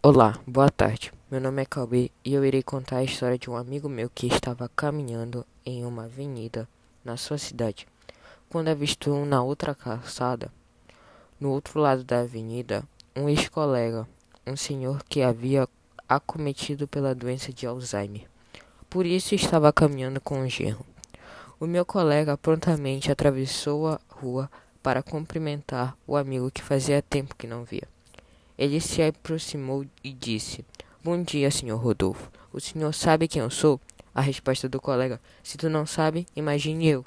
Olá, boa tarde. Meu nome é Cauê e eu irei contar a história de um amigo meu que estava caminhando em uma avenida na sua cidade, quando avistou na outra calçada, no outro lado da avenida, um ex-colega, um senhor que havia acometido pela doença de Alzheimer. Por isso estava caminhando com um genro. O meu colega prontamente atravessou a rua para cumprimentar o amigo que fazia tempo que não via. Ele se aproximou e disse: Bom dia, senhor Rodolfo. O senhor sabe quem eu sou? A resposta do colega: Se tu não sabe, imagine eu.